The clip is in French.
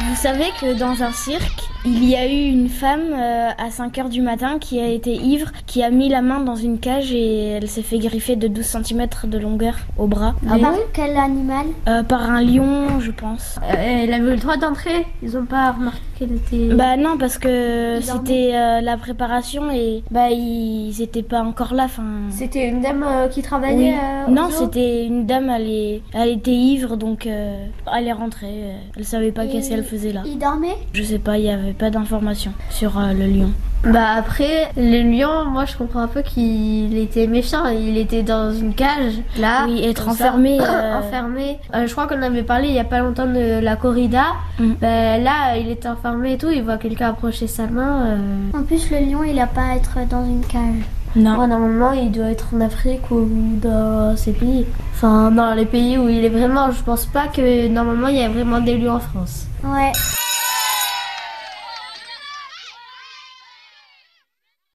Vous savez que dans un cirque, il y a eu une femme euh, à 5 heures du matin qui a été ivre, qui a mis la main dans une cage et elle s'est fait griffer de 12 cm de longueur au bras. Ah bon Quel animal Euh, par un lion, je pense. Euh, Elle avait le droit d'entrer. Ils ont pas remarqué qu'elle était. Bah non, parce que c'était euh, la préparation et bah ils étaient pas encore là. Enfin, C'était une dame euh, qui oui. travaillait. euh, Non, c'était une dame, elle, est- elle était ivre, donc euh, elle est rentrée. Elle savait pas qu'est-ce qu'elle faisait là. Il dormait? Je sais pas, il y avait pas d'informations sur euh, le lion. Bah après, le lion, moi je comprends un peu qu'il était méchant. Il était dans une cage, là. Oui, être enfermé, euh, enfermé. Euh, je crois qu'on avait parlé il y a pas longtemps de la corrida. Mm. Ben, là, il était enfermé et tout. Il voit quelqu'un approcher sa main. euh, En plus, le lion, il a pas à être dans une cage. Non. normalement, il doit être en Afrique ou dans ces pays. Enfin, dans les pays où il est vraiment. Je pense pas que normalement il y a vraiment des lions en France. Ouais.